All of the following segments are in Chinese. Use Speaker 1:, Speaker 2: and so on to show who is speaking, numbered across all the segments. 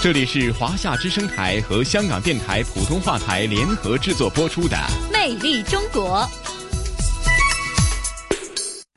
Speaker 1: 这里是华夏之声台和香港电台普通话台联合制作播出的《
Speaker 2: 魅力中国》。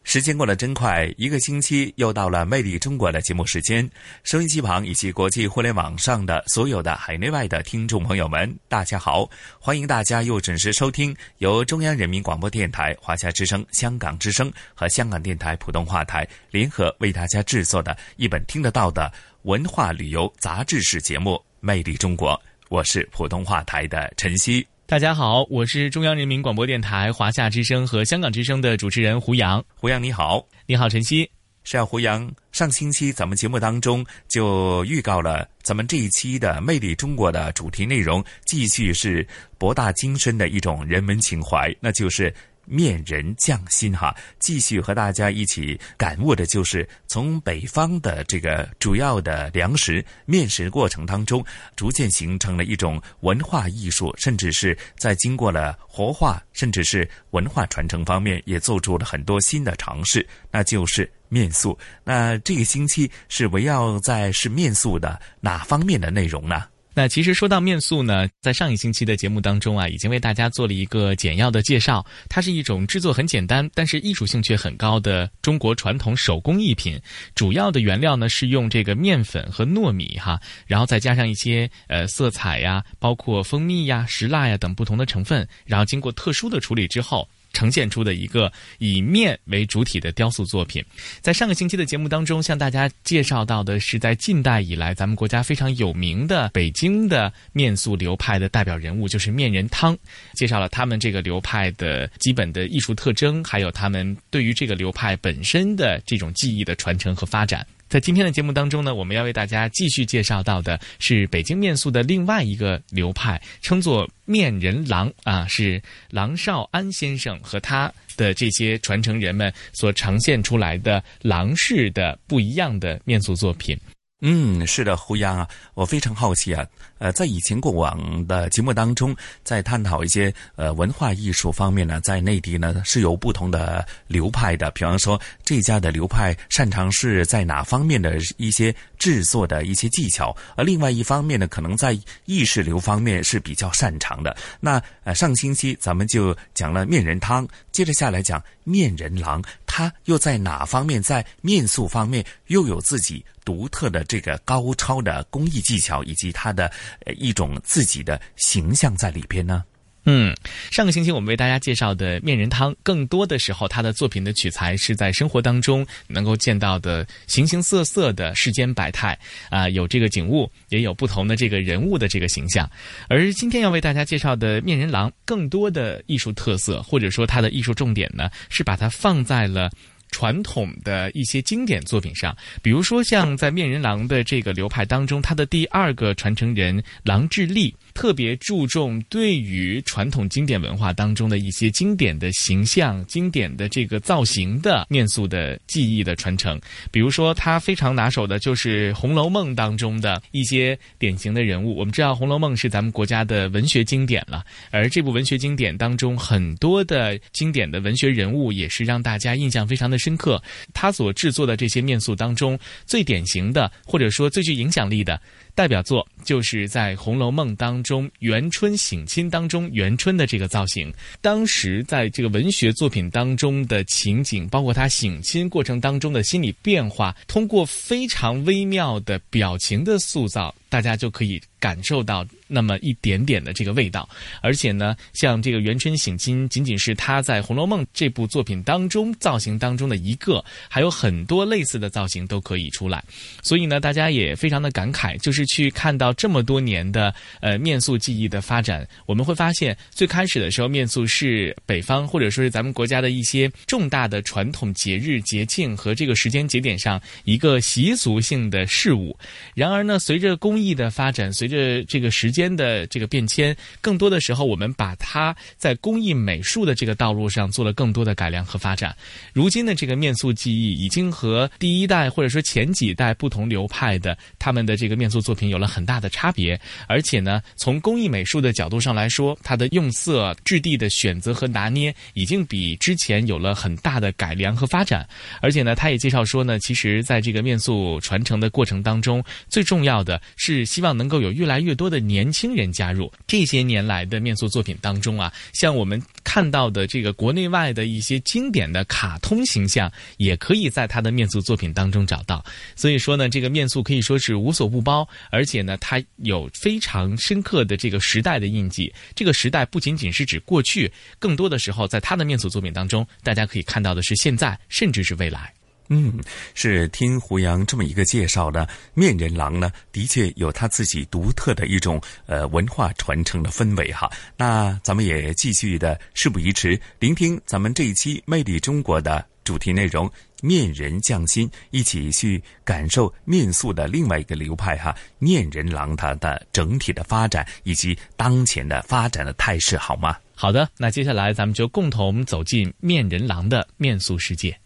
Speaker 3: 时间过得真快，一个星期又到了《魅力中国》的节目时间。收音机旁以及国际互联网上的所有的海内外的听众朋友们，大家好！欢迎大家又准时收听由中央人民广播电台、华夏之声、香港之声和香港电台普通话台联合为大家制作的一本听得到的。文化旅游杂志式节目《魅力中国》，我是普通话台的陈曦。
Speaker 4: 大家好，我是中央人民广播电台华夏之声和香港之声的主持人胡杨。
Speaker 3: 胡杨你好，
Speaker 4: 你好陈曦。
Speaker 3: 是啊，胡杨，上星期咱们节目当中就预告了，咱们这一期的《魅力中国》的主题内容继续是博大精深的一种人文情怀，那就是。面人匠心哈，继续和大家一起感悟的，就是从北方的这个主要的粮食面食过程当中，逐渐形成了一种文化艺术，甚至是在经过了活化，甚至是文化传承方面，也做出了很多新的尝试，那就是面塑。那这个星期是围绕在是面塑的哪方面的内容呢？
Speaker 4: 那其实说到面塑呢，在上一星期的节目当中啊，已经为大家做了一个简要的介绍。它是一种制作很简单，但是艺术性却很高的中国传统手工艺品。主要的原料呢是用这个面粉和糯米哈，然后再加上一些呃色彩呀，包括蜂蜜呀、石蜡呀等不同的成分，然后经过特殊的处理之后。呈现出的一个以面为主体的雕塑作品，在上个星期的节目当中，向大家介绍到的是在近代以来咱们国家非常有名的北京的面塑流派的代表人物，就是面人汤，介绍了他们这个流派的基本的艺术特征，还有他们对于这个流派本身的这种技艺的传承和发展。在今天的节目当中呢，我们要为大家继续介绍到的是北京面塑的另外一个流派，称作面人郎啊，是郎少安先生和他的这些传承人们所呈现出来的郎式的不一样的面塑作品。
Speaker 3: 嗯，是的，胡杨啊，我非常好奇啊。呃，在以前过往的节目当中，在探讨一些呃文化艺术方面呢，在内地呢是有不同的流派的。比方说，这家的流派擅长是在哪方面的一些制作的一些技巧，而另外一方面呢，可能在意识流方面是比较擅长的。那呃，上星期咱们就讲了面人汤，接着下来讲面人郎，他又在哪方面在面塑方面又有自己独特的这个高超的工艺技巧，以及他的。一种自己的形象在里边呢。
Speaker 4: 嗯，上个星期我们为大家介绍的面人汤，更多的时候他的作品的取材是在生活当中能够见到的形形色色的世间百态啊，有这个景物，也有不同的这个人物的这个形象。而今天要为大家介绍的面人郎，更多的艺术特色或者说它的艺术重点呢，是把它放在了。传统的一些经典作品上，比如说像在面人郎的这个流派当中，他的第二个传承人郎志立。特别注重对于传统经典文化当中的一些经典的形象、经典的这个造型的面塑的技艺的传承。比如说，他非常拿手的就是《红楼梦》当中的一些典型的人物。我们知道，《红楼梦》是咱们国家的文学经典了，而这部文学经典当中很多的经典的文学人物也是让大家印象非常的深刻。他所制作的这些面塑当中，最典型的或者说最具影响力的。代表作就是在《红楼梦》当中元春省亲当中元春的这个造型，当时在这个文学作品当中的情景，包括他省亲过程当中的心理变化，通过非常微妙的表情的塑造，大家就可以。感受到那么一点点的这个味道，而且呢，像这个元春省亲，仅仅是他在《红楼梦》这部作品当中造型当中的一个，还有很多类似的造型都可以出来。所以呢，大家也非常的感慨，就是去看到这么多年的呃面塑技艺的发展，我们会发现，最开始的时候面塑是北方或者说是咱们国家的一些重大的传统节日节庆和这个时间节点上一个习俗性的事物。然而呢，随着工艺的发展，随着这个时间的这个变迁，更多的时候我们把它在工艺美术的这个道路上做了更多的改良和发展。如今的这个面塑技艺已经和第一代或者说前几代不同流派的他们的这个面塑作品有了很大的差别，而且呢，从工艺美术的角度上来说，它的用色、质地的选择和拿捏已经比之前有了很大的改良和发展。而且呢，他也介绍说呢，其实在这个面塑传承的过程当中，最重要的是是希望能够有越来越多的年轻人加入。这些年来的面塑作品当中啊，像我们看到的这个国内外的一些经典的卡通形象，也可以在他的面塑作品当中找到。所以说呢，这个面塑可以说是无所不包，而且呢，它有非常深刻的这个时代的印记。这个时代不仅仅是指过去，更多的时候在他的面塑作品当中，大家可以看到的是现在，甚至是未来。
Speaker 3: 嗯，是听胡杨这么一个介绍呢，面人郎呢，的确有他自己独特的一种呃文化传承的氛围哈。那咱们也继续的事不宜迟，聆听咱们这一期《魅力中国》的主题内容——面人匠心，一起去感受面塑的另外一个流派哈，面人郎它的整体的发展以及当前的发展的态势，好吗？
Speaker 4: 好的，那接下来咱们就共同走进面人郎的面塑世界。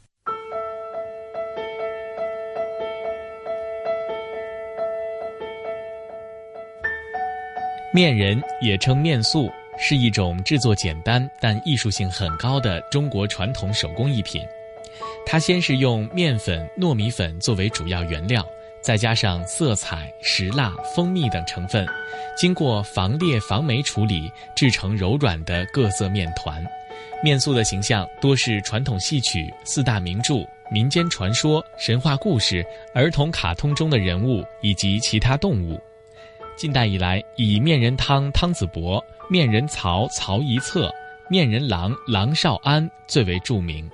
Speaker 4: 面人也称面塑，是一种制作简单但艺术性很高的中国传统手工艺品。它先是用面粉、糯米粉作为主要原料，再加上色彩、石蜡、蜂蜜等成分，经过防裂、防霉处理，制成柔软的各色面团。面塑的形象多是传统戏曲、四大名著、民间传说、神话故事、儿童卡通中的人物以及其他动物。近代以来，以面人汤汤子伯、面人曹曹一策、面人郎郎少安最为著名。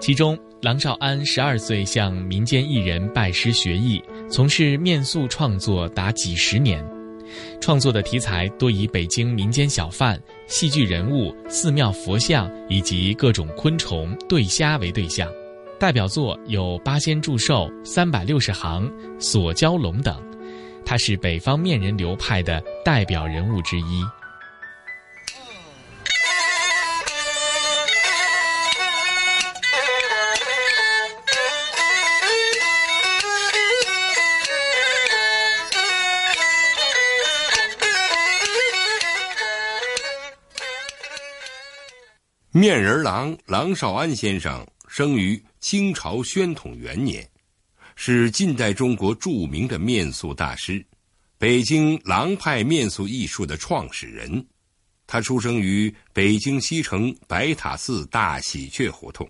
Speaker 4: 其中，郎少安十二岁向民间艺人拜师学艺，从事面塑创作达几十年。创作的题材多以北京民间小贩、戏剧人物、寺庙佛像以及各种昆虫、对虾为对象。代表作有《八仙祝寿》《三百六十行》《锁蛟龙》等。他是北方面人流派的代表人物之一。
Speaker 5: 面人郎郎少安先生生于清朝宣统元年。是近代中国著名的面塑大师，北京郎派面塑艺术的创始人。他出生于北京西城白塔寺大喜鹊胡同，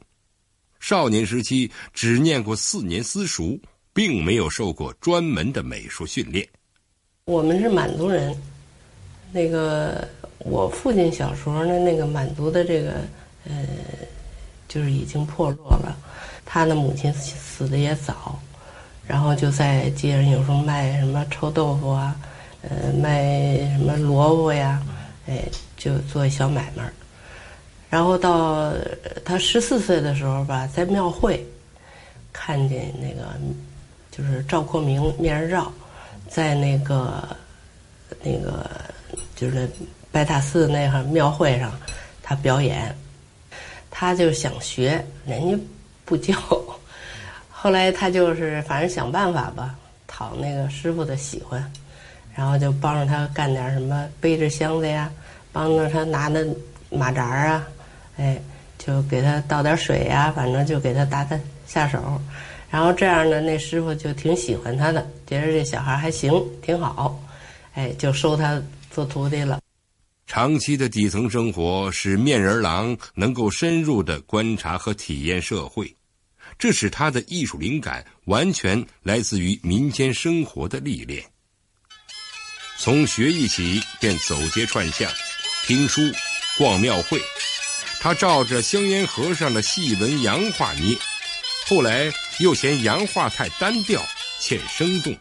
Speaker 5: 少年时期只念过四年私塾，并没有受过专门的美术训练。
Speaker 6: 我们是满族人，那个我父亲小时候呢，那个满族的这个呃，就是已经破落了，他的母亲死的也早。然后就在街上有时候卖什么臭豆腐啊，呃，卖什么萝卜呀，哎，就做小买卖。然后到他十四岁的时候吧，在庙会看见那个就是赵扩明面人赵，在那个那个就是白塔寺那哈庙会上，他表演，他就想学，人家不教。后来他就是反正想办法吧，讨那个师傅的喜欢，然后就帮着他干点什么，背着箱子呀，帮着他拿那马扎啊，哎，就给他倒点水呀，反正就给他打打下手，然后这样呢，那师傅就挺喜欢他的，觉得这小孩还行，挺好，哎，就收他做徒弟了。
Speaker 5: 长期的底层生活使面人郎能够深入的观察和体验社会。这使他的艺术灵感完全来自于民间生活的历练。从学艺起，便走街串巷、听书、逛庙会。他照着香烟盒上的细纹洋画捏，后来又嫌洋画太单调、欠生动，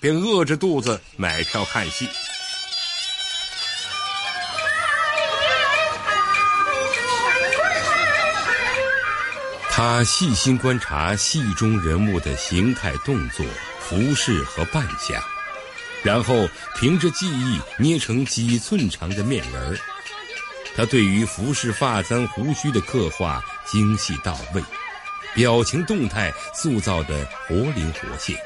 Speaker 5: 便饿着肚子买票看戏。他细心观察戏中人物的形态、动作、服饰和扮相，然后凭着记忆捏成几寸长的面人儿。他对于服饰发簪胡须的刻画精细到位，表情动态塑造的活灵活现。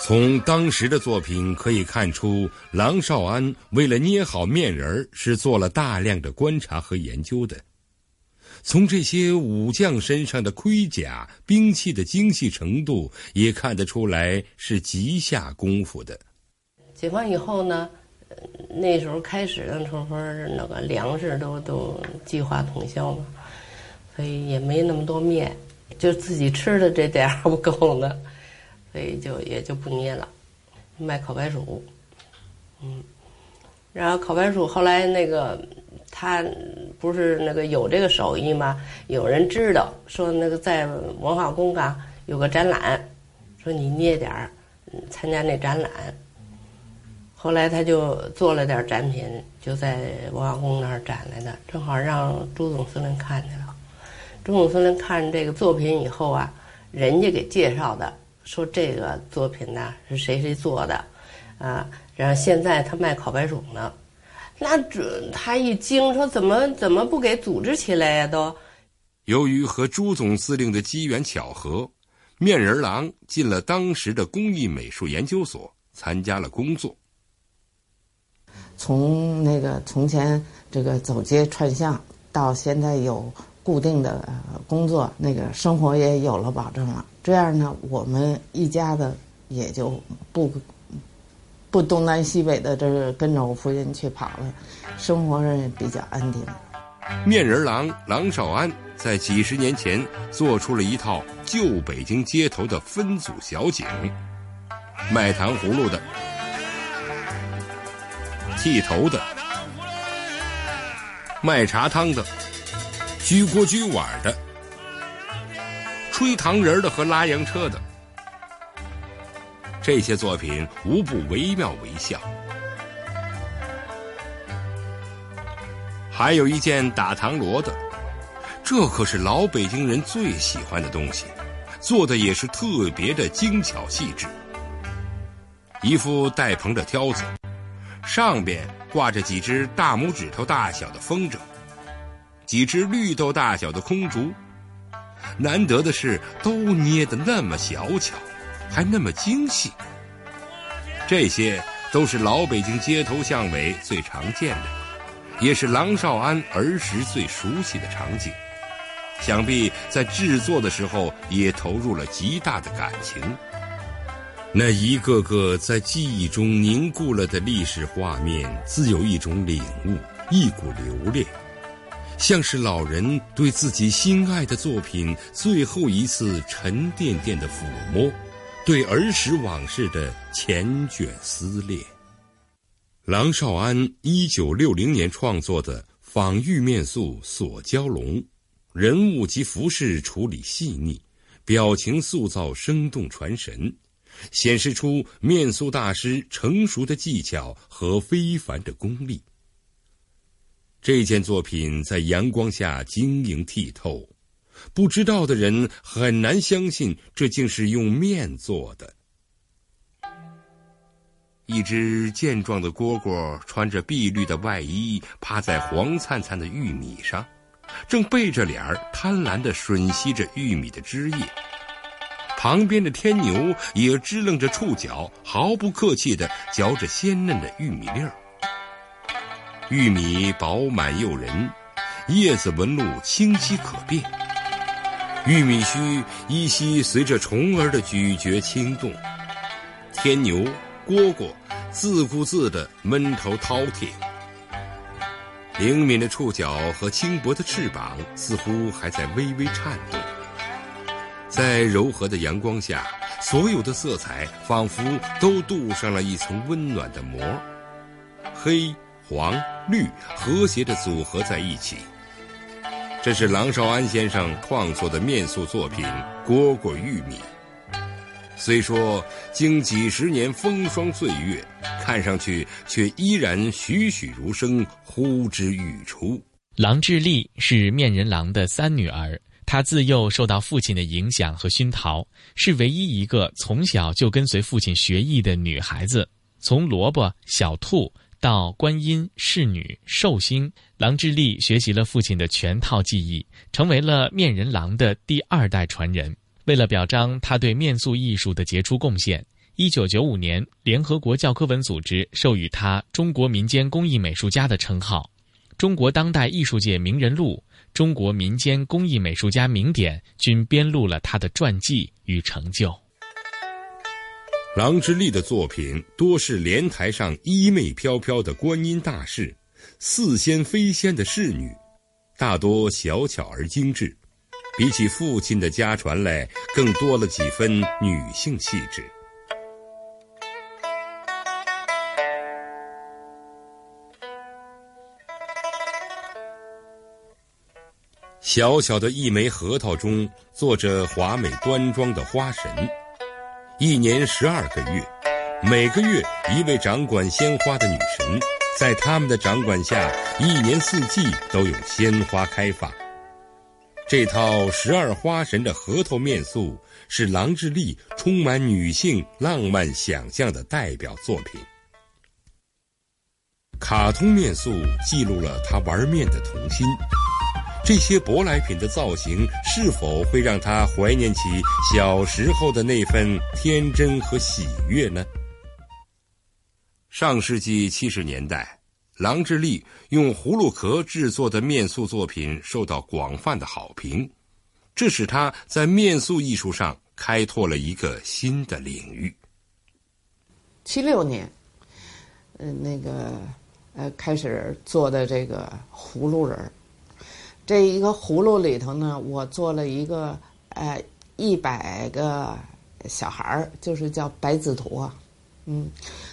Speaker 5: 从当时的作品可以看出，郎少安为了捏好面人儿是做了大量的观察和研究的。从这些武将身上的盔甲、兵器的精细程度，也看得出来是极下功夫的。
Speaker 6: 解放以后呢，那时候开始的时候，那个粮食都都计划统销嘛，所以也没那么多面，就自己吃的这点儿不够呢，所以就也就不捏了，卖烤白薯，嗯，然后烤白薯后来那个。他不是那个有这个手艺吗？有人知道说那个在文化宫啊有个展览，说你捏点儿，参加那展览。后来他就做了点展品，就在文化宫那儿展来的，正好让朱总司令看见了。朱总司令看这个作品以后啊，人家给介绍的，说这个作品呢是谁谁做的，啊，然后现在他卖烤白薯呢。那准他一惊，说怎么怎么不给组织起来呀？都
Speaker 5: 由于和朱总司令的机缘巧合，面人郎进了当时的工艺美术研究所，参加了工作。
Speaker 7: 从那个从前这个走街串巷，到现在有固定的工作，那个生活也有了保证了。这样呢，我们一家子也就不。不东南西北的，这是跟着我父亲去跑了，生活上也比较安定。
Speaker 5: 面人郎郎少安在几十年前做出了一套旧北京街头的分组小景：卖糖葫芦的、剃头的、卖茶汤的、举锅举碗的、吹糖人的和拉洋车的。这些作品无不惟妙惟肖，还有一件打唐锣的，这可是老北京人最喜欢的东西，做的也是特别的精巧细致。一副带棚的挑子，上边挂着几只大拇指头大小的风筝，几只绿豆大小的空竹，难得的是都捏得那么小巧。还那么精细，这些都是老北京街头巷尾最常见的，也是郎少安儿时最熟悉的场景。想必在制作的时候也投入了极大的感情。那一个个在记忆中凝固了的历史画面，自有一种领悟，一股留恋，像是老人对自己心爱的作品最后一次沉甸甸的抚摸。对儿时往事的缱绻思恋。郎少安一九六零年创作的仿玉面塑锁蛟龙，人物及服饰处理细腻，表情塑造生动传神，显示出面塑大师成熟的技巧和非凡的功力。这件作品在阳光下晶莹剔透。不知道的人很难相信，这竟是用面做的。一只健壮的蝈蝈穿着碧绿的外衣，趴在黄灿灿的玉米上，正背着脸儿贪婪地吮吸着玉米的汁液。旁边的天牛也支棱着触角，毫不客气地嚼着鲜嫩的玉米粒儿。玉米饱满诱人，叶子纹路清晰可辨。玉米须依稀随着虫儿的咀嚼轻动，天牛、蝈蝈自顾自地闷头饕餮，灵敏的触角和轻薄的翅膀似乎还在微微颤动。在柔和的阳光下，所有的色彩仿佛都镀上了一层温暖的膜，黑、黄、绿和谐地组合在一起。这是郎少安先生创作的面塑作品《蝈蝈玉米》，虽说经几十年风霜岁月，看上去却依然栩栩如生，呼之欲出。
Speaker 4: 郎智丽是面人郎的三女儿。她自幼受到父亲的影响和熏陶，是唯一一个从小就跟随父亲学艺的女孩子。从萝卜、小兔到观音、侍女、寿星，郎智丽学习了父亲的全套技艺，成为了面人郎的第二代传人。为了表彰他对面塑艺术的杰出贡献，一九九五年，联合国教科文组织授予他“中国民间工艺美术家”的称号，《中国当代艺术界名人录》。中国民间工艺美术家名典均编录了他的传记与成就。
Speaker 5: 郎之立的作品多是莲台上衣袂飘飘的观音大士，似仙非仙的侍女，大多小巧而精致，比起父亲的家传来，更多了几分女性气质。小小的一枚核桃中坐着华美端庄的花神，一年十二个月，每个月一位掌管鲜花的女神，在他们的掌管下，一年四季都有鲜花开放。这套十二花神的核桃面塑是郎志丽充满女性浪漫想象的代表作品。卡通面塑记录了他玩面的童心。这些舶来品的造型是否会让他怀念起小时候的那份天真和喜悦呢？上世纪七十年代，郎智丽用葫芦壳制作的面塑作品受到广泛的好评，这使他在面塑艺术上开拓了一个新的领域。
Speaker 7: 七六年，嗯，那个呃，开始做的这个葫芦人儿。这一个葫芦里头呢，我做了一个呃一百个小孩儿，就是叫白子图啊，嗯，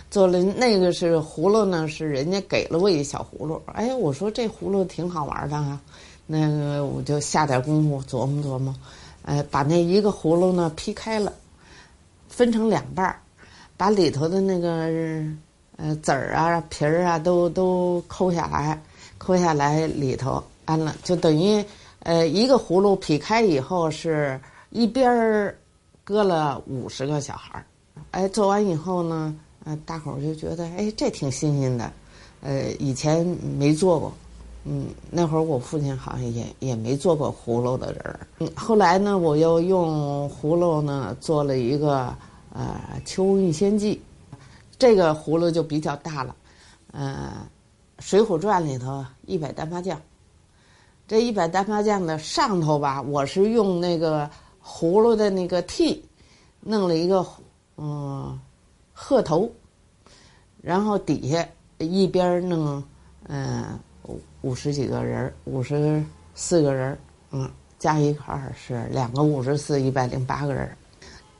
Speaker 7: 做了那个是葫芦呢，是人家给了我一小葫芦，哎，我说这葫芦挺好玩的啊，那个我就下点功夫琢磨琢磨，呃，把那一个葫芦呢劈开了，分成两半儿，把里头的那个呃籽儿啊皮儿啊都都抠下来，抠下来里头。完了，就等于，呃，一个葫芦劈开以后，是一边儿搁了五十个小孩儿。哎，做完以后呢，呃，大伙儿就觉得，哎，这挺新鲜的，呃，以前没做过。嗯，那会儿我父亲好像也也没做过葫芦的人儿。嗯，后来呢，我又用葫芦呢做了一个呃《秋韵仙记》，这个葫芦就比较大了，呃，《水浒传》里头一百单八将。这一百单八将的上头吧，我是用那个葫芦的那个屉，弄了一个嗯鹤头，然后底下一边弄嗯五十几个人五十四个人嗯，加一块是两个五十四，一百零八个人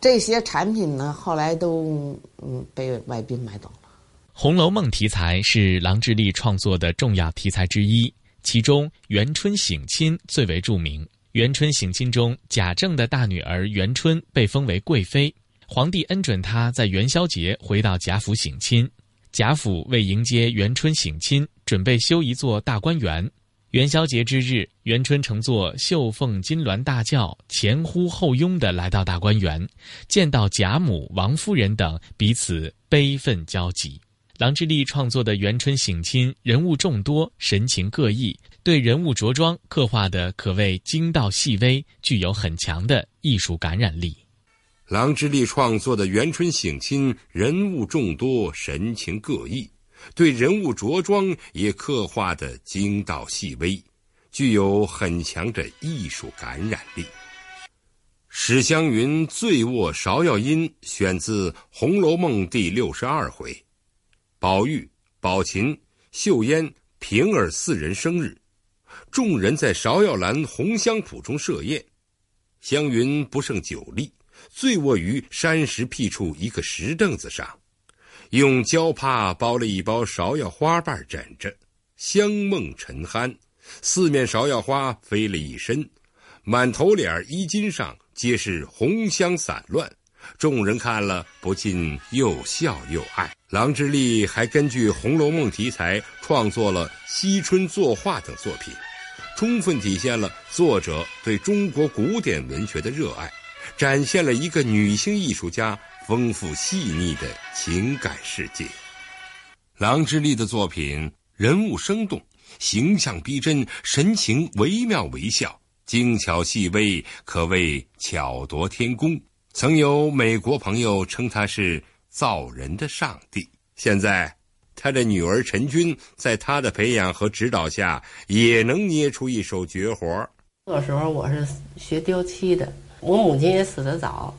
Speaker 7: 这些产品呢，后来都嗯被外宾买走了。
Speaker 4: 《红楼梦》题材是郎智丽创作的重要题材之一。其中，元春省亲最为著名。元春省亲中，贾政的大女儿元春被封为贵妃，皇帝恩准她在元宵节回到贾府省亲。贾府为迎接元春省亲，准备修一座大观园。元宵节之日，元春乘坐绣凤金銮大轿，前呼后拥地来到大观园，见到贾母、王夫人等，彼此悲愤交集。郎智丽创作的元春省亲人物众多，神情各异，对人物着装刻画的可谓精到细微，具有很强的艺术感染力。
Speaker 5: 郎智丽创作的元春省亲人物众多，神情各异，对人物着装也刻画的精到细微，具有很强的艺术感染力。史湘云醉卧芍药阴，选自《红楼梦》第六十二回。宝玉、宝琴、秀烟、平儿四人生日，众人在芍药兰红香圃中设宴。湘云不胜酒力，醉卧于山石僻处一个石凳子上，用胶帕包了一包芍药花瓣枕着，香梦沉酣，四面芍药花飞了一身，满头脸衣襟上皆是红香散乱。众人看了不禁又笑又爱。郎之丽还根据《红楼梦》题材创作了惜春作画等作品，充分体现了作者对中国古典文学的热爱，展现了一个女性艺术家丰富细腻的情感世界。郎之丽的作品人物生动，形象逼真，神情惟妙惟肖，精巧细微，可谓巧夺天工。曾有美国朋友称他是造人的上帝。现在。他的女儿陈君，在他的培养和指导下，也能捏出一手绝活。
Speaker 6: 那时候我是学雕漆的，我母亲也死得早，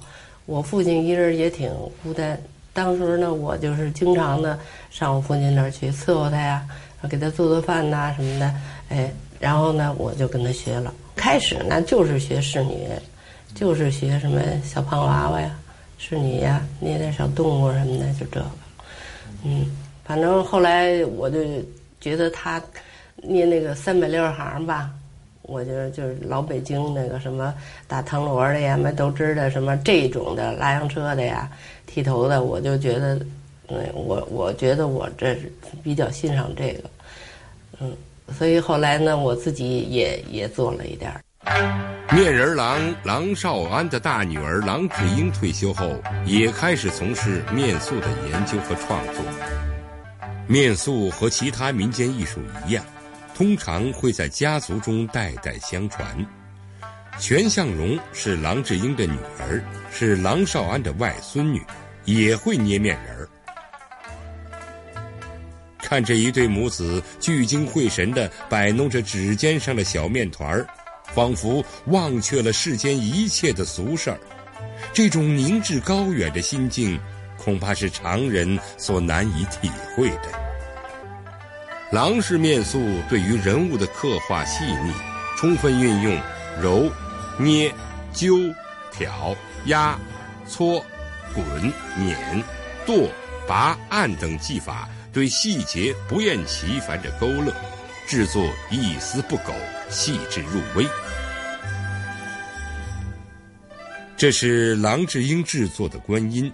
Speaker 6: 我父亲一人也挺孤单。当时呢，我就是经常的上我父亲那儿去伺候他呀，给他做做饭呐什么的。哎，然后呢，我就跟他学了。开始呢，就是学仕女，就是学什么小胖娃娃呀、是你呀，捏点小动物什么的，就这个，嗯。反正后来我就觉得他捏那个三百六十行吧，我觉得就是老北京那个什么打藤萝的呀、卖豆汁的什么这种的拉洋车的呀、剃头的，我就觉得，嗯，我我觉得我这比较欣赏这个，嗯，所以后来呢，我自己也也做了一点儿。
Speaker 5: 面人郎郎少安的大女儿郎志英退休后，也开始从事面塑的研究和创作。面塑和其他民间艺术一样，通常会在家族中代代相传。全向荣是郎志英的女儿，是郎少安的外孙女，也会捏面人儿。看这一对母子聚精会神地摆弄着指尖上的小面团儿，仿佛忘却了世间一切的俗事儿。这种凝滞高远的心境，恐怕是常人所难以体会的。郎氏面塑对于人物的刻画细腻，充分运用揉、捏、揪、挑、压、搓、滚、碾、剁、拔、按等技法，对细节不厌其烦的勾勒，制作一丝不苟，细致入微。这是郎志英制作的观音，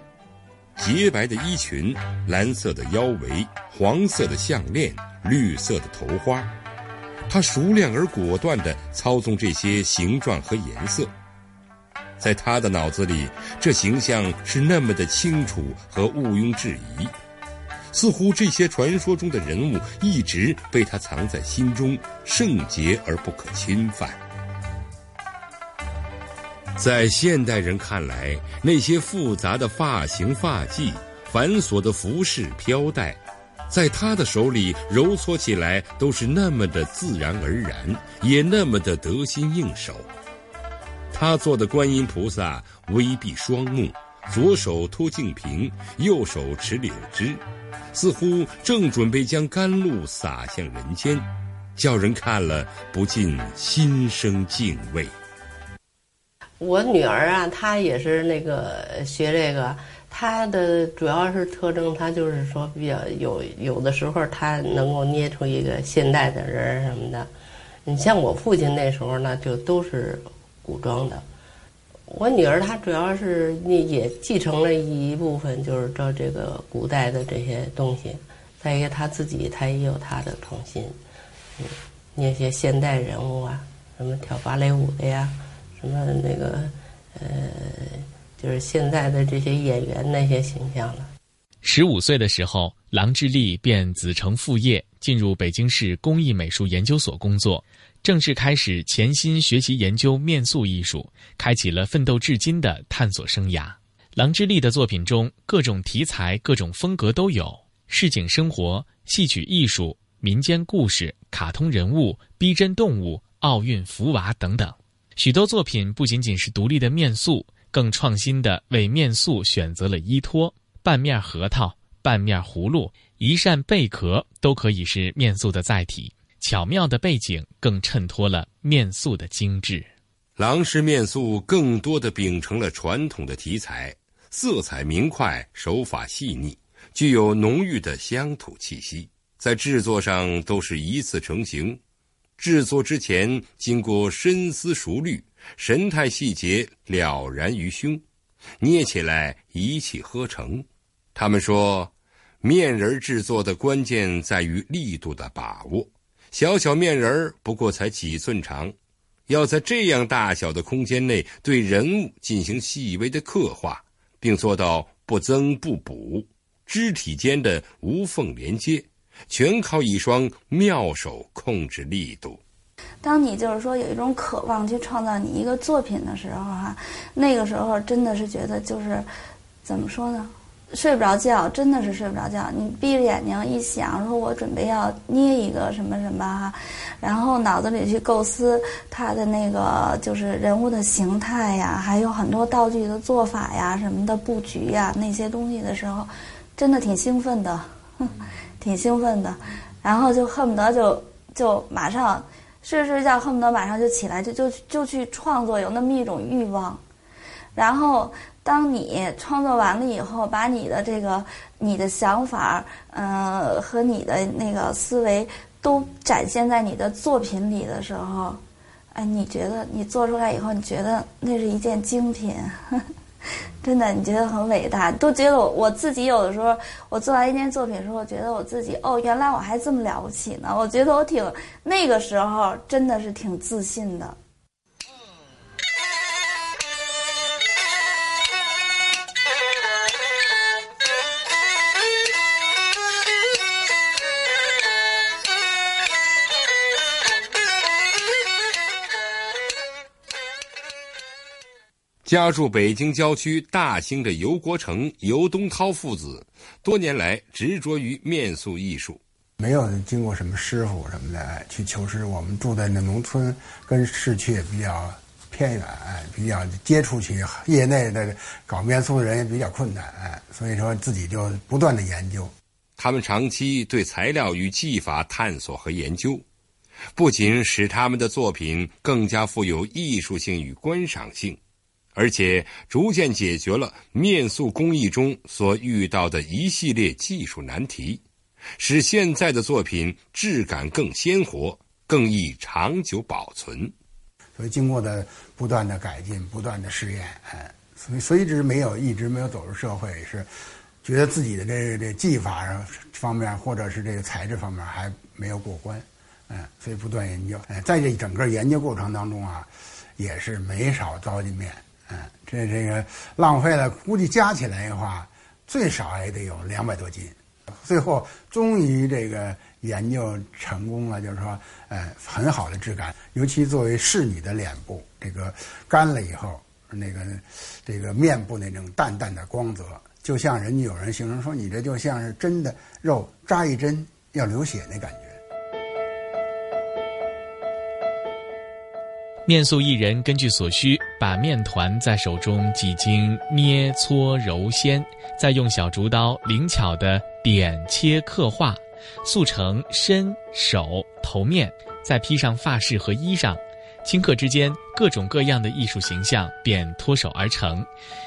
Speaker 5: 洁白的衣裙，蓝色的腰围，黄色的项链。绿色的头花，他熟练而果断地操纵这些形状和颜色，在他的脑子里，这形象是那么的清楚和毋庸置疑，似乎这些传说中的人物一直被他藏在心中，圣洁而不可侵犯。在现代人看来，那些复杂的发型、发髻、繁琐的服饰、飘带。在他的手里揉搓起来都是那么的自然而然，也那么的得心应手。他做的观音菩萨微闭双目，左手托净瓶，右手持柳枝，似乎正准备将甘露洒向人间，叫人看了不禁心生敬畏。
Speaker 6: 我女儿啊，她也是那个学这个。她的主要是特征，她就是说比较有有的时候她能够捏出一个现代的人什么的。你像我父亲那时候呢，就都是古装的。我女儿她主要是也继承了一部分，就是照这个古代的这些东西。再一个，她自己她也有她的童心，嗯，那些现代人物啊，什么跳芭蕾舞的呀，什么那个呃。就是现在的这些演员那些形象了。
Speaker 4: 十五岁的时候，郎志丽便子承父业，进入北京市工艺美术研究所工作，正式开始潜心学习研究面塑艺术，开启了奋斗至今的探索生涯。郎志丽的作品中，各种题材、各种风格都有：市井生活、戏曲艺术、民间故事、卡通人物、逼真动物、奥运福娃等等。许多作品不仅仅是独立的面塑。更创新的为面塑选择了依托，半面核桃、半面葫芦、一扇贝壳都可以是面塑的载体。巧妙的背景更衬托了面塑的精致。
Speaker 5: 郎氏面塑更多的秉承了传统的题材，色彩明快，手法细腻，具有浓郁的乡土气息。在制作上都是一次成型，制作之前经过深思熟虑。神态细节了然于胸，捏起来一气呵成。他们说，面人制作的关键在于力度的把握，小小面人儿不过才几寸长，要在这样大小的空间内对人物进行细微的刻画，并做到不增不补，肢体间的无缝连接，全靠一双妙手控制力度。
Speaker 8: 当你就是说有一种渴望去创造你一个作品的时候，哈，那个时候真的是觉得就是怎么说呢？睡不着觉，真的是睡不着觉。你闭着眼睛一想，说我准备要捏一个什么什么哈，然后脑子里去构思他的那个就是人物的形态呀，还有很多道具的做法呀、什么的布局呀那些东西的时候，真的挺兴奋的，挺兴奋的。然后就恨不得就就马上睡着睡觉，恨不得马上就起来，就就就去创作，有那么一种欲望。然后。当你创作完了以后，把你的这个、你的想法，嗯，和你的那个思维都展现在你的作品里的时候，哎，你觉得你做出来以后，你觉得那是一件精品，真的，你觉得很伟大，都觉得我我自己有的时候，我做完一件作品的时候，我觉得我自己哦，原来我还这么了不起呢，我觉得我挺那个时候真的是挺自信的。
Speaker 5: 家住北京郊区大兴的尤国成、尤东涛父子，多年来执着于面塑艺术，
Speaker 9: 没有经过什么师傅什么的去求师。我们住在那农村，跟市区也比较偏远，比较接触起业内的搞面塑的人也比较困难，所以说自己就不断的研究。
Speaker 5: 他们长期对材料与技法探索和研究，不仅使他们的作品更加富有艺术性与观赏性。而且逐渐解决了面塑工艺中所遇到的一系列技术难题，使现在的作品质感更鲜活，更易长久保存。
Speaker 9: 所以经过的不断的改进、不断的试验，哎，所以所以一直没有一直没有走入社会，是觉得自己的这个这技法方面或者是这个材质方面还没有过关，嗯，所以不断研究。哎，在这整个研究过程当中啊，也是没少糟践面。嗯，这这个浪费了，估计加起来的话，最少也得有两百多斤。最后终于这个研究成功了，就是说，呃，很好的质感。尤其作为侍女的脸部，这个干了以后，那个这个面部那种淡淡的光泽，就像人家有人形容说，你这就像是真的肉扎一针要流血那感觉。
Speaker 4: 面塑艺人根据所需，把面团在手中几经捏搓揉鲜，再用小竹刀灵巧的点切刻画，塑成身手头面，再披上发饰和衣裳，顷刻之间，各种各样的艺术形象便脱手而成，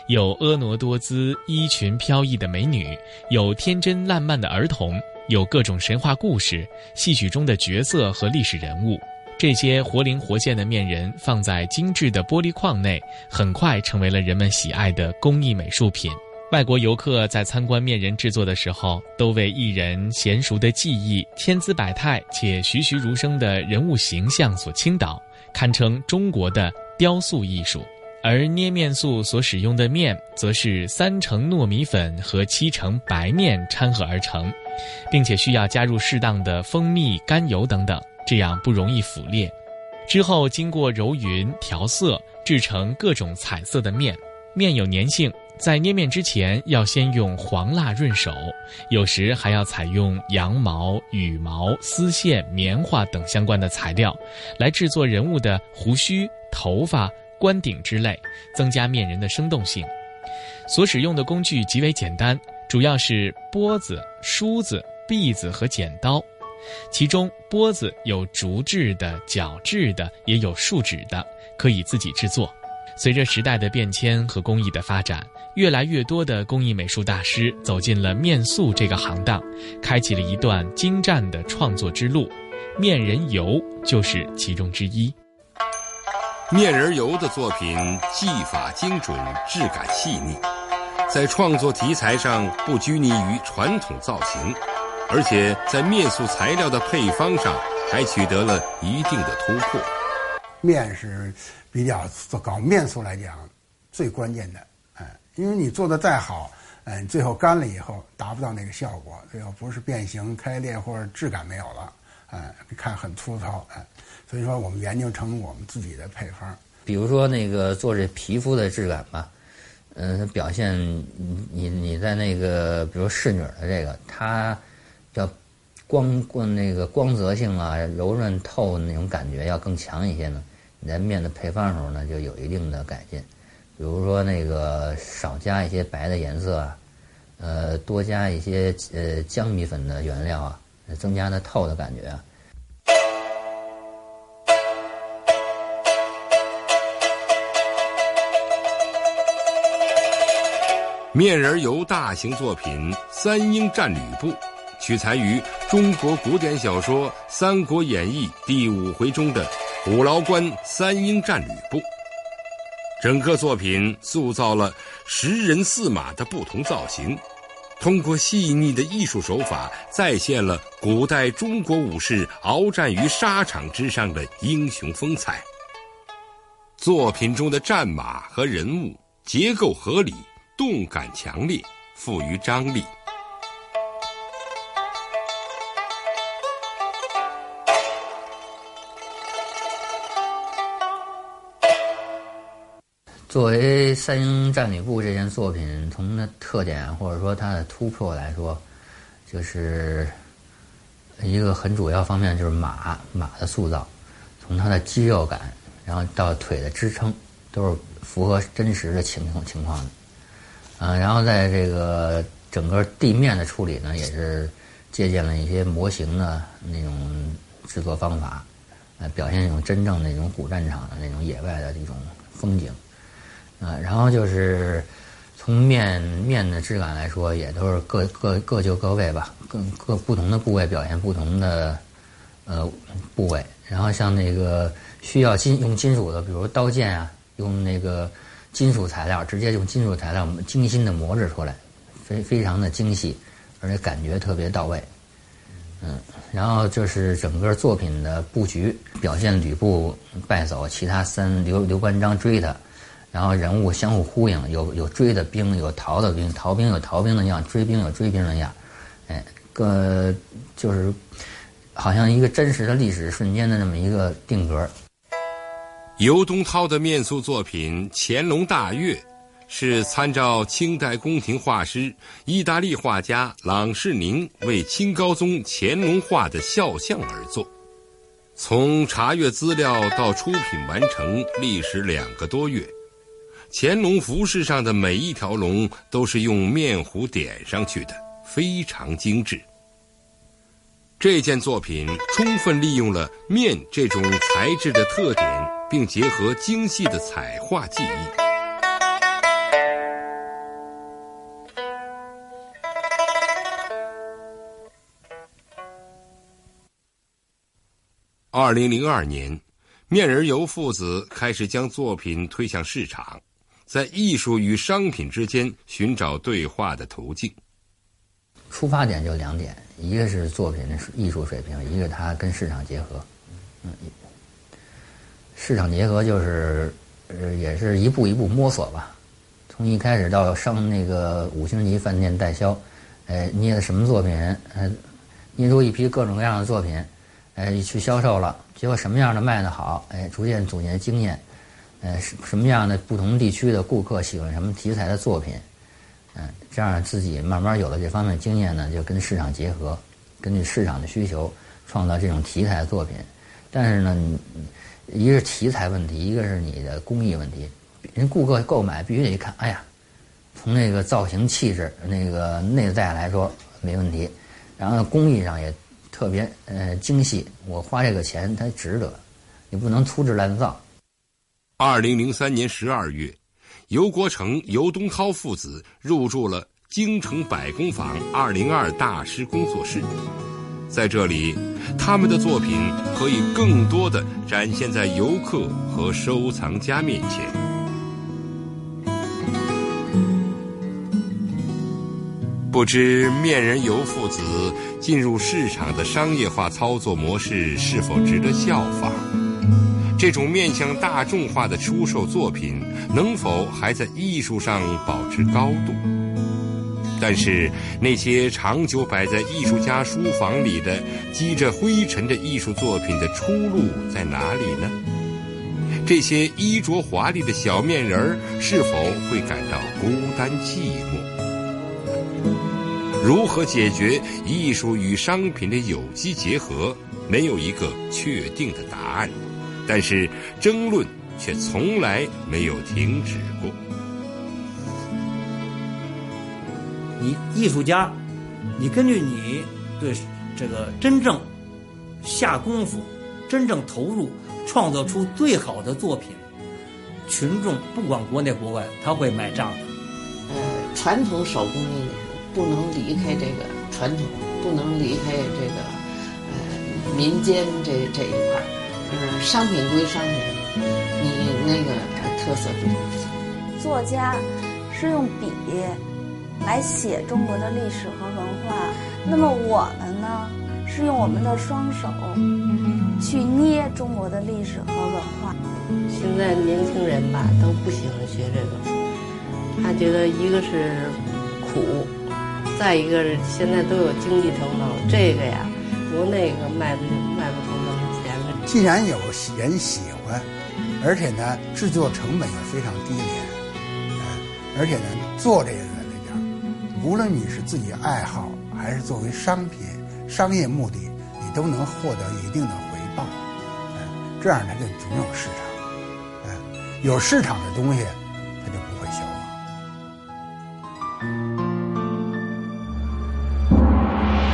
Speaker 4: 有婀娜多姿、衣裙飘逸的美女，有天真烂漫的儿童，有各种神话故事、戏曲中的角色和历史人物。这些活灵活现的面人放在精致的玻璃框内，很快成为了人们喜爱的工艺美术品。外国游客在参观面人制作的时候，都为艺人娴熟的技艺、千姿百态且栩栩如生的人物形象所倾倒，堪称中国的雕塑艺术。而捏面塑所使用的面，则是三成糯米粉和七成白面掺合而成，并且需要加入适当的蜂蜜、甘油等等。这样不容易腐裂，之后经过揉匀调色，制成各种彩色的面。面有粘性，在捏面之前要先用黄蜡润手，有时还要采用羊毛、羽毛、丝线、棉花等相关的材料，来制作人物的胡须、头发、冠顶之类，增加面人的生动性。所使用的工具极为简单，主要是钵子、梳子、篦子和剪刀。其中钵子有竹制的、角制的，也有树脂的，可以自己制作。随着时代的变迁和工艺的发展，越来越多的工艺美术大师走进了面塑这个行当，开启了一段精湛的创作之路。面人油就是其中之一。
Speaker 5: 面人油的作品技法精准，质感细腻，在创作题材上不拘泥于传统造型。而且在面塑材料的配方上还取得了一定的突破。
Speaker 9: 面是比较搞面塑来讲最关键的，哎，因为你做的再好，嗯，最后干了以后达不到那个效果，最后不是变形、开裂或者质感没有了，哎，看很粗糙，哎，所以说我们研究成我们自己的配方。
Speaker 10: 比如说那个做这皮肤的质感吧，嗯，表现你你在那个比如侍女的这个，它叫光光那个光泽性啊，柔润透那种感觉要更强一些呢。你在面的配方的时候呢，就有一定的改进，比如说那个少加一些白的颜色啊，呃，多加一些呃姜米粉的原料啊，增加它透的感觉啊。
Speaker 5: 面人由大型作品《三英战吕布》，取材于中国古典小说《三国演义》第五回中的。虎牢关三英战吕布，整个作品塑造了十人四马的不同造型，通过细腻的艺术手法，再现了古代中国武士鏖战于沙场之上的英雄风采。作品中的战马和人物结构合理，动感强烈，富于张力。
Speaker 10: 作为《三英战吕布》这件作品，从它特点或者说它的突破来说，就是一个很主要方面，就是马马的塑造，从它的肌肉感，然后到腿的支撑，都是符合真实的情况情况的。嗯，然后在这个整个地面的处理呢，也是借鉴了一些模型的那种制作方法，来表现一种真正那种古战场的那种野外的这种风景。啊，然后就是从面面的质感来说，也都是各各各就各位吧，各各不同的部位表现不同的呃部位。然后像那个需要金用金属的，比如刀剑啊，用那个金属材料，直接用金属材料精心的磨制出来，非非常的精细，而且感觉特别到位。嗯，然后就是整个作品的布局表现，吕布败走，其他三刘刘关张追他。然后人物相互呼应，有有追的兵，有逃的兵，逃兵有逃兵的样，追兵有追兵的样，哎，个就是好像一个真实的历史瞬间的那么一个定格。
Speaker 5: 尤东涛的面塑作品《乾隆大悦》，是参照清代宫廷画师、意大利画家朗世宁为清高宗乾隆画的肖像而作。从查阅资料到出品完成，历时两个多月。乾隆服饰上的每一条龙都是用面糊点上去的，非常精致。这件作品充分利用了面这种材质的特点，并结合精细的彩画技艺。二零零二年，面人游父子开始将作品推向市场。在艺术与商品之间寻找对话的途径。
Speaker 10: 出发点就两点，一个是作品的艺术水平，一个它跟市场结合。嗯，市场结合就是，呃，也是一步一步摸索吧。从一开始到上那个五星级饭店代销，哎，捏的什么作品？呃，捏出一批各种各样的作品，哎，去销售了，结果什么样的卖的好？哎，逐渐总结经验。呃，什什么样的不同地区的顾客喜欢什么题材的作品？嗯，这样自己慢慢有了这方面经验呢，就跟市场结合，根据市场的需求创造这种题材的作品。但是呢，一个是题材问题，一个是你的工艺问题。人顾客购买必须得看，哎呀，从那个造型气质、那个内在来说没问题，然后工艺上也特别呃精细，我花这个钱它值得，你不能粗制滥造。
Speaker 5: 二零零三年十二月，尤国成、尤东涛父子入住了京城百工坊二零二大师工作室，在这里，他们的作品可以更多的展现在游客和收藏家面前。不知面人尤父子进入市场的商业化操作模式是否值得效仿？这种面向大众化的出售作品能否还在艺术上保持高度？但是那些长久摆在艺术家书房里的积着灰尘的艺术作品的出路在哪里呢？这些衣着华丽的小面人儿是否会感到孤单寂寞？如何解决艺术与商品的有机结合？没有一个确定的答案，但是争论却从来没有停止过。
Speaker 11: 你艺术家，你根据你对这个真正下功夫、真正投入，创造出最好的作品，群众不管国内国外，他会买账的。
Speaker 7: 呃，传统手工艺不能离开这个传统，不能离开这个呃民间这这一块儿。嗯，商品归商品，你那个特色归特色。
Speaker 8: 作家是用笔。来写中国的历史和文化，那么我们呢，是用我们的双手去捏中国的历史和文化。
Speaker 6: 现在年轻人吧都不喜欢学这个，他觉得一个是苦，再一个是现在都有经济头脑，这个呀，不那个卖不。
Speaker 9: 既然有人喜欢，而且呢制作成本也非常低廉，而且呢做这个来讲。无论你是自己爱好，还是作为商品、商业目的，你都能获得一定的回报。这样呢就总有市场。有市场的东西，它就不会消
Speaker 12: 亡。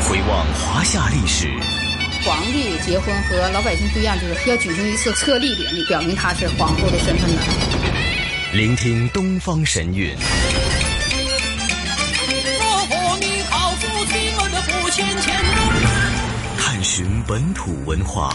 Speaker 12: 回望华夏历史，
Speaker 13: 皇帝结婚和老百姓不一样，就是要举行一次册立典礼，表明他是皇后的身份的。
Speaker 12: 聆听东方神韵。探寻本土文化，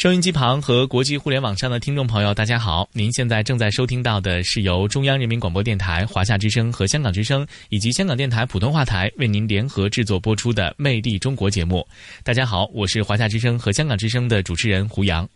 Speaker 4: 收音机旁和国际互联网上的听众朋友，大家好！您现在正在收听到的是由中央人民广播电台、华夏之声和香港之声以及香港电台普通话台为您联合制作播出的《魅力中国》节目。大家好，我是华夏之声和香港之声的主持人胡杨。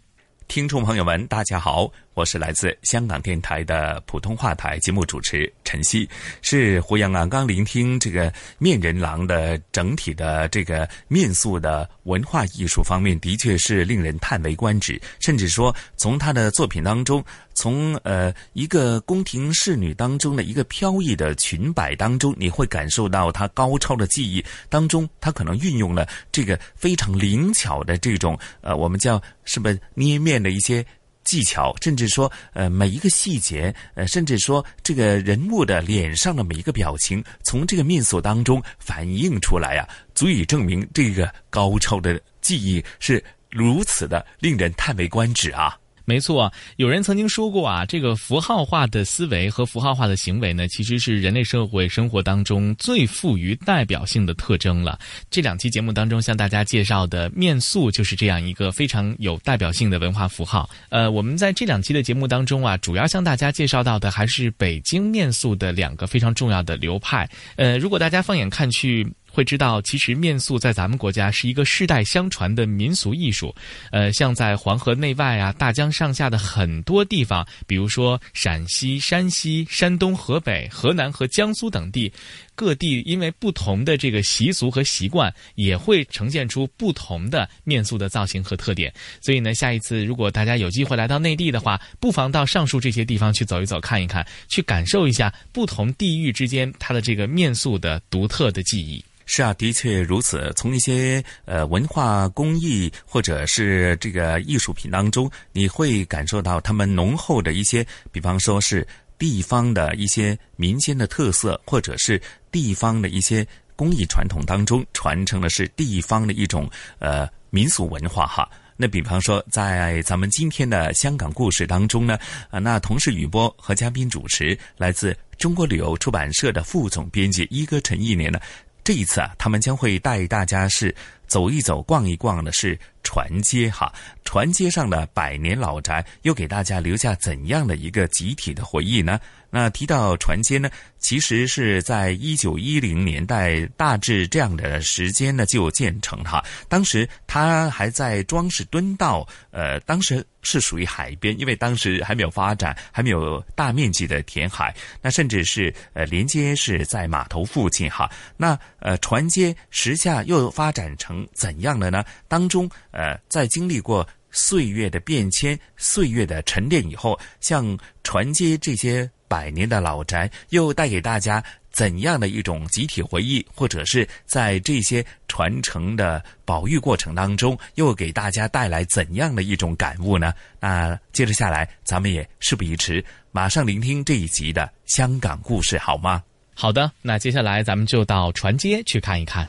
Speaker 3: 听众朋友们，大家好。我是来自香港电台的普通话台节目主持陈曦，是胡杨啊。刚聆听这个面人郎的整体的这个面塑的文化艺术方面，的确是令人叹为观止。甚至说，从他的作品当中，从呃一个宫廷侍女当中的一个飘逸的裙摆当中，你会感受到他高超的技艺当中，他可能运用了这个非常灵巧的这种呃，我们叫是不是捏面的一些。技巧，甚至说，呃，每一个细节，呃，甚至说这个人物的脸上的每一个表情，从这个面塑当中反映出来啊，足以证明这个高超的技艺是如此的令人叹为观止啊。
Speaker 4: 没错，有人曾经说过啊，这个符号化的思维和符号化的行为呢，其实是人类社会生活当中最富于代表性的特征了。这两期节目当中向大家介绍的面塑就是这样一个非常有代表性的文化符号。呃，我们在这两期的节目当中啊，主要向大家介绍到的还是北京面塑的两个非常重要的流派。呃，如果大家放眼看去。会知道，其实面塑在咱们国家是一个世代相传的民俗艺术。呃，像在黄河内外啊、大江上下的很多地方，比如说陕西、山西、山东、河北、河南和江苏等地，各地因为不同的这个习俗和习惯，也会呈现出不同的面塑的造型和特点。所以呢，下一次如果大家有机会来到内地的话，不妨到上述这些地方去走一走、看一看，去感受一下不同地域之间它的这个面塑的独特的技艺。
Speaker 3: 是啊，的确如此。从一些呃文化工艺或者是这个艺术品当中，你会感受到他们浓厚的一些，比方说是地方的一些民间的特色，或者是地方的一些工艺传统当中传承的是地方的一种呃民俗文化哈。那比方说，在咱们今天的香港故事当中呢，啊，那同事雨波和嘉宾主持来自中国旅游出版社的副总编辑一哥陈一年呢，这一次啊，他们将会带大家是走一走、逛一逛的，是船街哈。船街上的百年老宅，又给大家留下怎样的一个集体的回忆呢？那提到船街呢，其实是在一九一零年代，大致这样的时间呢就建成哈。当时它还在装饰敦道，呃，当时是属于海边，因为当时还没有发展，还没有大面积的填海，那甚至是呃连接是在码头附近哈。那呃船街时下又发展成怎样的呢？当中呃在经历过岁月的变迁、岁月的沉淀以后，像传接这些。百年的老宅又带给大家怎样的一种集体回忆，或者是在这些传承的保育过程当中，又给大家带来怎样的一种感悟呢？那接着下来，咱们也事不宜迟，马上聆听这一集的香港故事，好吗？
Speaker 4: 好的，那接下来咱们就到船街去看一看。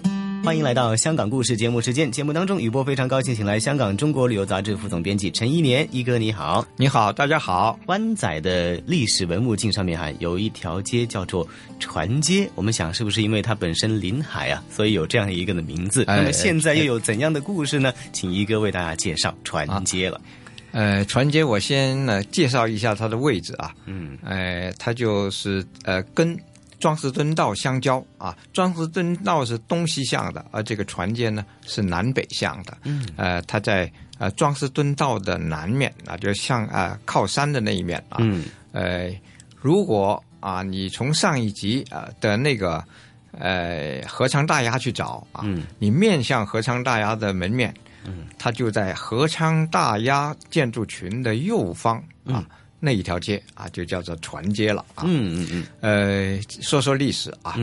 Speaker 12: 欢迎来到香港故事节目时间。节目当中，雨波非常高兴，请来香港中国旅游杂志副总编辑陈一年一哥，你好，
Speaker 14: 你好，大家好。
Speaker 12: 湾仔的历史文物镜上面哈有一条街叫做船街，我们想是不是因为它本身临海啊，所以有这样一个的名字？那么现在又有怎样的故事呢？请一哥为大家介绍船街了。
Speaker 14: 呃，船街我先呢介绍一下它的位置啊，嗯，呃，它就是呃跟庄士敦道相交啊，庄士敦道是东西向的，而这个船街呢是南北向的，嗯，呃，它在呃庄士敦道的南面啊，就像啊靠山的那一面啊，嗯，呃，如果啊你从上一集啊的那个呃合昌大押去找啊，嗯，你面向合昌大押的门面。嗯，它就在合昌大押建筑群的右方啊，那一条街啊，就叫做船街了啊。嗯嗯嗯。呃，说说历史啊，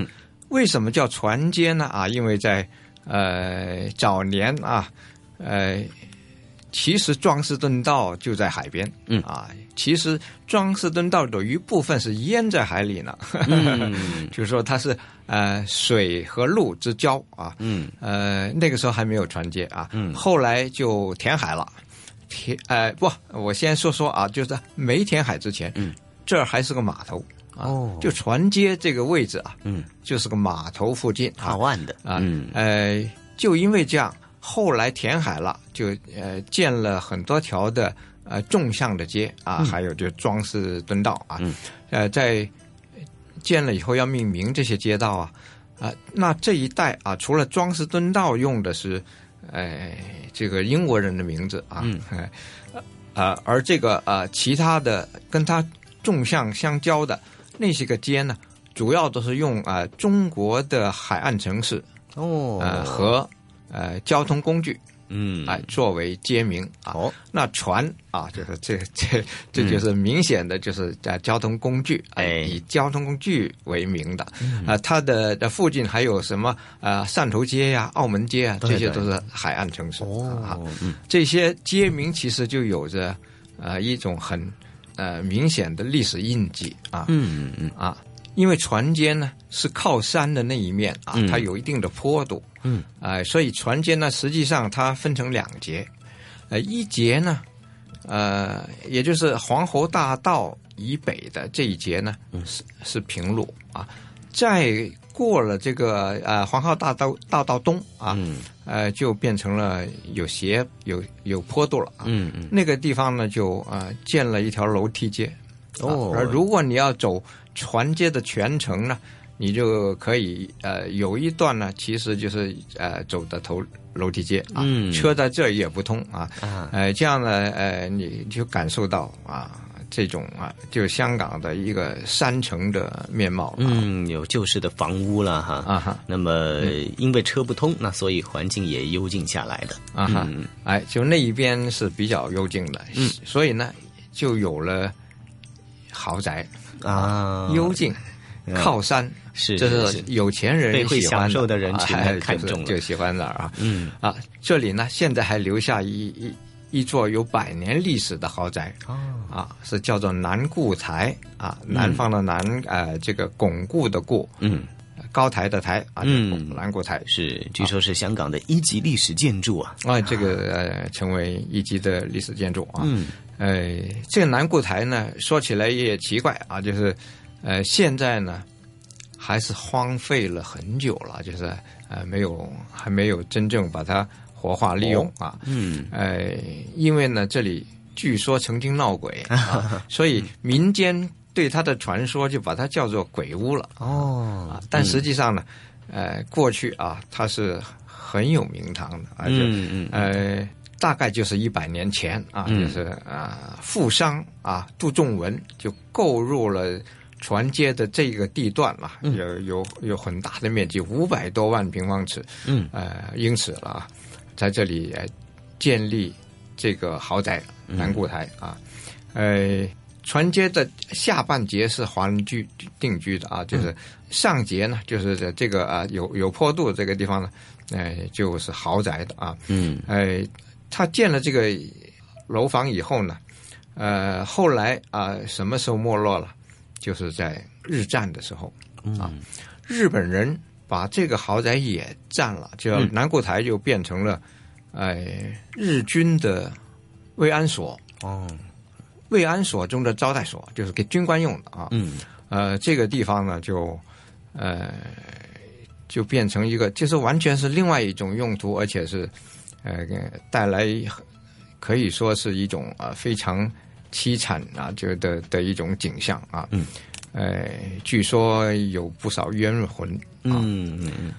Speaker 14: 为什么叫船街呢？啊，因为在呃早年啊，呃，其实庄士敦道就在海边。嗯啊，其实庄士敦道有一部分是淹在海里呢。嗯，就是说它是。呃，水和路之交啊，嗯，呃，那个时候还没有船街啊，嗯，后来就填海了，填，呃，不，我先说说啊，就是没填海之前，嗯，这儿还是个码头，哦，就船街这个位置啊，嗯，就是个码头附近，
Speaker 12: 靠岸的。
Speaker 14: 啊，嗯。呃，就因为这样，后来填海了，就呃建了很多条的呃纵向的街啊，还有就装饰敦道啊，嗯。呃，在。建了以后要命名这些街道啊，啊，那这一带啊，除了装饰敦道用的是，哎，这个英国人的名字啊，嗯，啊，而这个啊，其他的跟它纵向相交的那些个街呢，主要都是用啊中国的海岸城市哦，呃和呃交通工具。嗯，哎，作为街名啊，那船啊，就是这这这就是明显的就是在交通工具，哎，以交通工具为名的啊，它的的附近还有什么啊，汕头街呀、澳门街啊，这些都是海岸城市啊，这些街名其实就有着呃一种很呃明显的历史印记啊，嗯嗯嗯。啊。因为船街呢是靠山的那一面啊，它有一定的坡度，嗯，哎，所以船街呢实际上它分成两节，呃，一节呢，呃，也就是黄河大道以北的这一节呢是是平路啊，再过了这个呃黄河大道大道东啊，嗯。呃，就变成了有斜有有坡度了啊，嗯嗯，那个地方呢就啊建了一条楼梯街，哦，而如果你要走。船街的全程呢，你就可以呃有一段呢，其实就是呃走的头楼梯街啊，车在这也不通啊，呃这样呢呃你就感受到啊这种啊，就是香港的一个山城的面貌。
Speaker 15: 嗯，有旧式的房屋了哈。
Speaker 14: 啊哈。
Speaker 15: 那么因为车不通，那所以环境也幽静下来的。
Speaker 14: 啊哈。哎，就那一边是比较幽静的，嗯，所以呢，就有了豪宅
Speaker 15: 啊，
Speaker 14: 幽静，靠山。
Speaker 15: 是，
Speaker 14: 这是有钱人
Speaker 15: 会享受的人群看中
Speaker 14: 了，就喜欢哪儿啊。
Speaker 15: 嗯。
Speaker 14: 啊，这里呢，现在还留下一一一座有百年历史的豪宅
Speaker 15: 哦，
Speaker 14: 啊，是叫做南固台啊，南方的南，呃，这个巩固的固，
Speaker 15: 嗯，
Speaker 14: 高台的台啊，
Speaker 15: 嗯，
Speaker 14: 南固台。
Speaker 15: 是，据说是香港的一级历史建筑啊，
Speaker 14: 啊，这个呃，成为一级的历史建筑啊，
Speaker 15: 嗯，
Speaker 14: 呃，这个南固台呢，说起来也奇怪啊，就是呃，现在呢。还是荒废了很久了，就是呃没有还没有真正把它活化利用啊。
Speaker 15: 嗯，
Speaker 14: 呃，因为呢这里据说曾经闹鬼，啊、所以民间对他的传说就把它叫做鬼屋了。
Speaker 15: 哦，
Speaker 14: 啊，但实际上呢，呃，过去啊它是很有名堂的，而且
Speaker 15: 嗯
Speaker 14: 呃大概就是一百年前啊，就是啊富商啊杜仲文就购入了。船街的这个地段嘛，有有有很大的面积，五百多万平方尺，
Speaker 15: 嗯，
Speaker 14: 呃，因此了啊，在这里建立这个豪宅南固台啊，呃，船街的下半截是华人居定居的啊，就是上节呢，就是这个啊有有坡度这个地方呢，呃，就是豪宅的啊，
Speaker 15: 嗯，
Speaker 14: 呃，他建了这个楼房以后呢，呃，后来啊，什么时候没落了？就是在日战的时候。啊，日本人把这个豪宅也占了，就南固台就变成了，哎，日军的慰安所。
Speaker 15: 哦，
Speaker 14: 慰安所中的招待所，就是给军官用的啊。
Speaker 15: 嗯，
Speaker 14: 呃，这个地方呢，就呃，就变成一个，就是完全是另外一种用途，而且是呃，带来可以说是一种啊非常。凄惨啊，就的的一种景象啊，
Speaker 15: 嗯，
Speaker 14: 呃，据说有不少冤魂，
Speaker 15: 嗯嗯
Speaker 14: 嗯，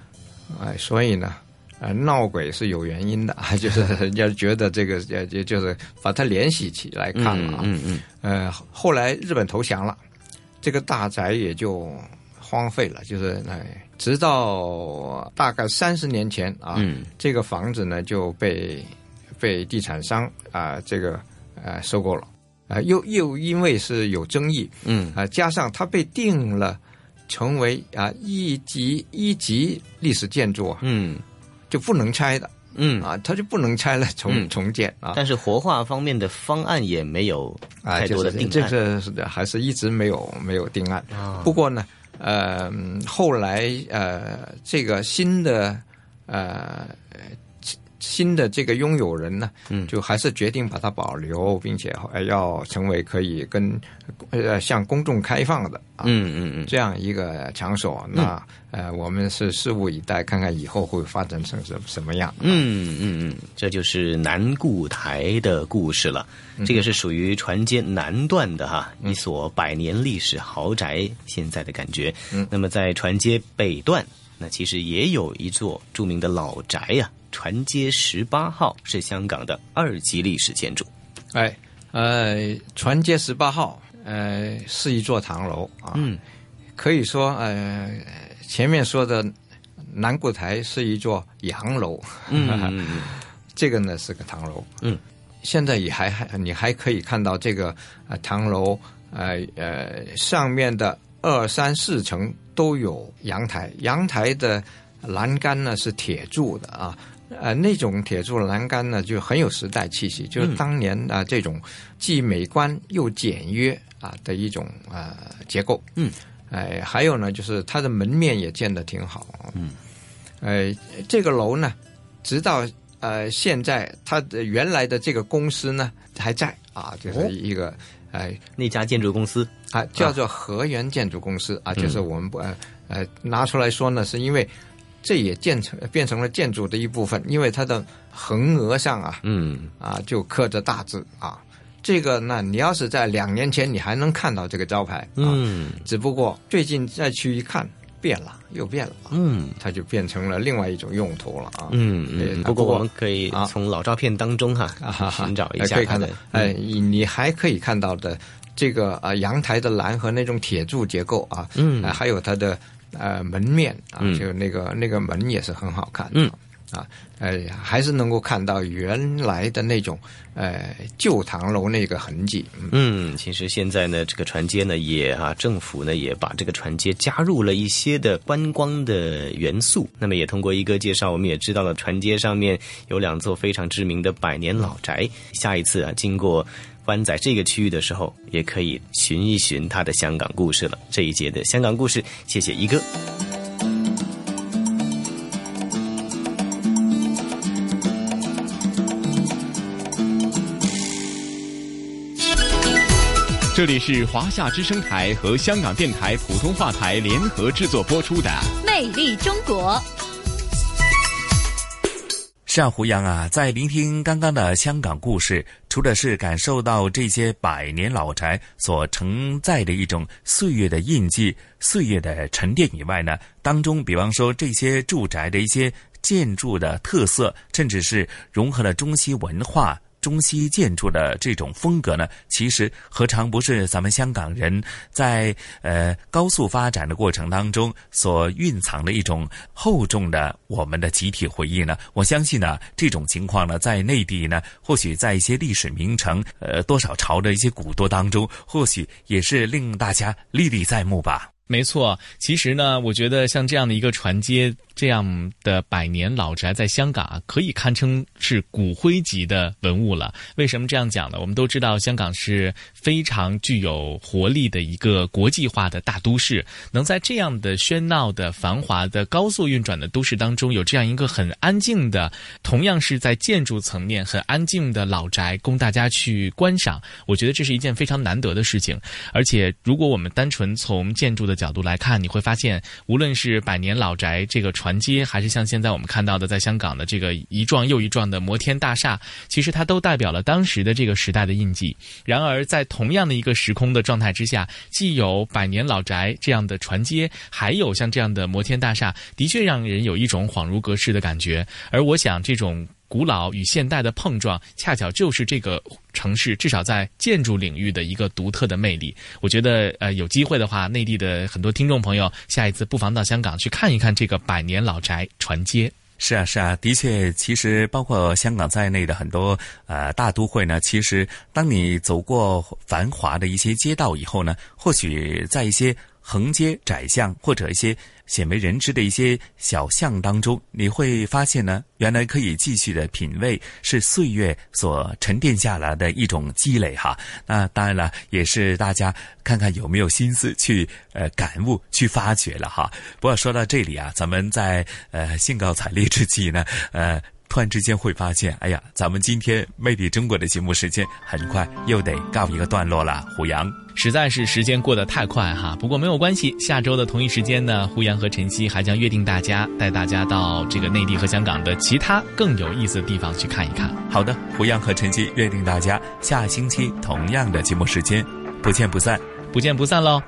Speaker 14: 哎，所以呢，呃，闹鬼是有原因的啊，就是人家觉得这个呃，就就是把它联系起来看了啊，
Speaker 15: 嗯嗯，
Speaker 14: 呃，后来日本投降了，这个大宅也就荒废了，就是哎，直到大概三十年前啊，
Speaker 15: 嗯，
Speaker 14: 这个房子呢就被被地产商啊这个呃收购了。啊，又又因为是有争议，
Speaker 15: 嗯，
Speaker 14: 啊，加上它被定了成为啊一级一级历史建筑啊，
Speaker 15: 嗯，
Speaker 14: 就不能拆的，
Speaker 15: 嗯，
Speaker 14: 啊，它就不能拆了重重建啊。
Speaker 15: 但是活化方面的方案也没有太多的定案，
Speaker 14: 这个是的，还是一直没有没有定案。
Speaker 15: 啊，
Speaker 14: 不过呢，呃，后来呃，这个新的呃。新的这个拥有人呢，
Speaker 15: 嗯，
Speaker 14: 就还是决定把它保留，并且要成为可以跟呃向公众开放的，
Speaker 15: 嗯嗯嗯，
Speaker 14: 这样一个场所。那呃，我们是拭目以待，看看以后会发展成什什么样。
Speaker 15: 嗯嗯嗯，这就是南固台的故事了。这个是属于船街南段的哈，一所百年历史豪宅，现在的感觉。
Speaker 14: 嗯，
Speaker 15: 那么在船街北段，那其实也有一座著名的老宅呀。船街十八号是香港的二级历史建筑，
Speaker 14: 哎，呃，船街十八号，呃，是一座唐楼啊，
Speaker 15: 嗯，
Speaker 14: 可以说，呃，前面说的南固台是一座洋楼，
Speaker 15: 嗯，
Speaker 14: 这个呢是个唐楼，
Speaker 15: 嗯，
Speaker 14: 现在也还还你还可以看到这个呃唐楼，呃呃上面的二三四层都有阳台，阳台的栏杆呢是铁铸的啊。呃，那种铁柱栏杆呢，就很有时代气息，就是当年啊这种既美观又简约啊的一种呃结构。
Speaker 15: 嗯，
Speaker 14: 哎，还有呢，就是它的门面也建得挺好。
Speaker 15: 嗯，
Speaker 14: 呃，这个楼呢，直到呃现在，它的原来的这个公司呢还在啊，就是一个哎
Speaker 15: 那家建筑公司
Speaker 14: 啊，叫做河源建筑公司啊，就是我们不呃呃拿出来说呢，是因为。这也建成变成了建筑的一部分，因为它的横额上啊，
Speaker 15: 嗯
Speaker 14: 啊就刻着大字啊。这个呢，你要是在两年前，你还能看到这个招牌，
Speaker 15: 嗯，
Speaker 14: 只不过最近再去一看，变了，又变了，
Speaker 15: 嗯，
Speaker 14: 它就变成了另外一种用途了啊。
Speaker 15: 嗯嗯。不过我们可以从老照片当中哈
Speaker 14: 啊
Speaker 15: 寻找一下
Speaker 14: 可以看到，哎，你你还可以看到的。这个啊阳台的栏和那种铁柱结构啊，
Speaker 15: 嗯
Speaker 14: 还有它的呃门面啊，
Speaker 15: 嗯
Speaker 14: 就那个那个门也是很好看，
Speaker 15: 嗯
Speaker 14: 啊，呃，还是能够看到原来的那种呃旧唐楼那个痕迹，
Speaker 15: 嗯，其实现在呢，这个船街呢也啊，政府呢也把这个船街加入了一些的观光的元素。那么也通过一个介绍，我们也知道了船街上面有两座非常知名的百年老宅。下一次啊，经过湾仔这个区域的时候，也可以寻一寻他的香港故事了。这一节的香港故事，谢谢一哥。
Speaker 1: 这里是华夏之声台和香港电台普通话台联合制作播出的《
Speaker 2: 魅力中国》。
Speaker 3: 是啊，胡杨啊，在聆听刚刚的香港故事，除了是感受到这些百年老宅所承载的一种岁月的印记、岁月的沉淀以外呢，当中比方说这些住宅的一些建筑的特色，甚至是融合了中西文化。中西建筑的这种风格呢，其实何尝不是咱们香港人在呃高速发展的过程当中所蕴藏的一种厚重的我们的集体回忆呢？我相信呢，这种情况呢，在内地呢，或许在一些历史名城，呃，多少朝的一些古都当中，或许也是令大家历历在目吧。
Speaker 4: 没错，其实呢，我觉得像这样的一个船街，这样的百年老宅，在香港啊，可以堪称是骨灰级的文物了。为什么这样讲呢？我们都知道，香港是非常具有活力的一个国际化的大都市，能在这样的喧闹的、繁华的、高速运转的都市当中，有这样一个很安静的，同样是在建筑层面很安静的老宅，供大家去观赏。我觉得这是一件非常难得的事情。而且，如果我们单纯从建筑的角度来看，你会发现，无论是百年老宅这个传船街，还是像现在我们看到的在香港的这个一幢又一幢的摩天大厦，其实它都代表了当时的这个时代的印记。然而，在同样的一个时空的状态之下，既有百年老宅这样的船街，还有像这样的摩天大厦，的确让人有一种恍如隔世的感觉。而我想，这种。古老与现代的碰撞，恰巧就是这个城市至少在建筑领域的一个独特的魅力。我觉得，呃，有机会的话，内地的很多听众朋友，下一次不妨到香港去看一看这个百年老宅船街。
Speaker 3: 是啊，是啊，的确，其实包括香港在内的很多呃大都会呢，其实当你走过繁华的一些街道以后呢，或许在一些横街窄巷或者一些鲜为人知的一些小巷当中，你会发现呢，原来可以继续的品味是岁月所沉淀下来的一种积累哈。那当然了，也是大家看看有没有心思去呃感悟、去发掘了哈。不过说到这里啊，咱们在呃兴高采烈之际呢，呃。突然之间会发现，哎呀，咱们今天《魅力中国》的节目时间很快又得告一个段落了。胡杨，
Speaker 4: 实在是时间过得太快哈。不过没有关系，下周的同一时间呢，胡杨和晨曦还将约定大家，带大家到这个内地和香港的其他更有意思的地方去看一看。
Speaker 3: 好的，胡杨和晨曦约定大家下星期同样的节目时间，不见不散，
Speaker 4: 不见不散喽。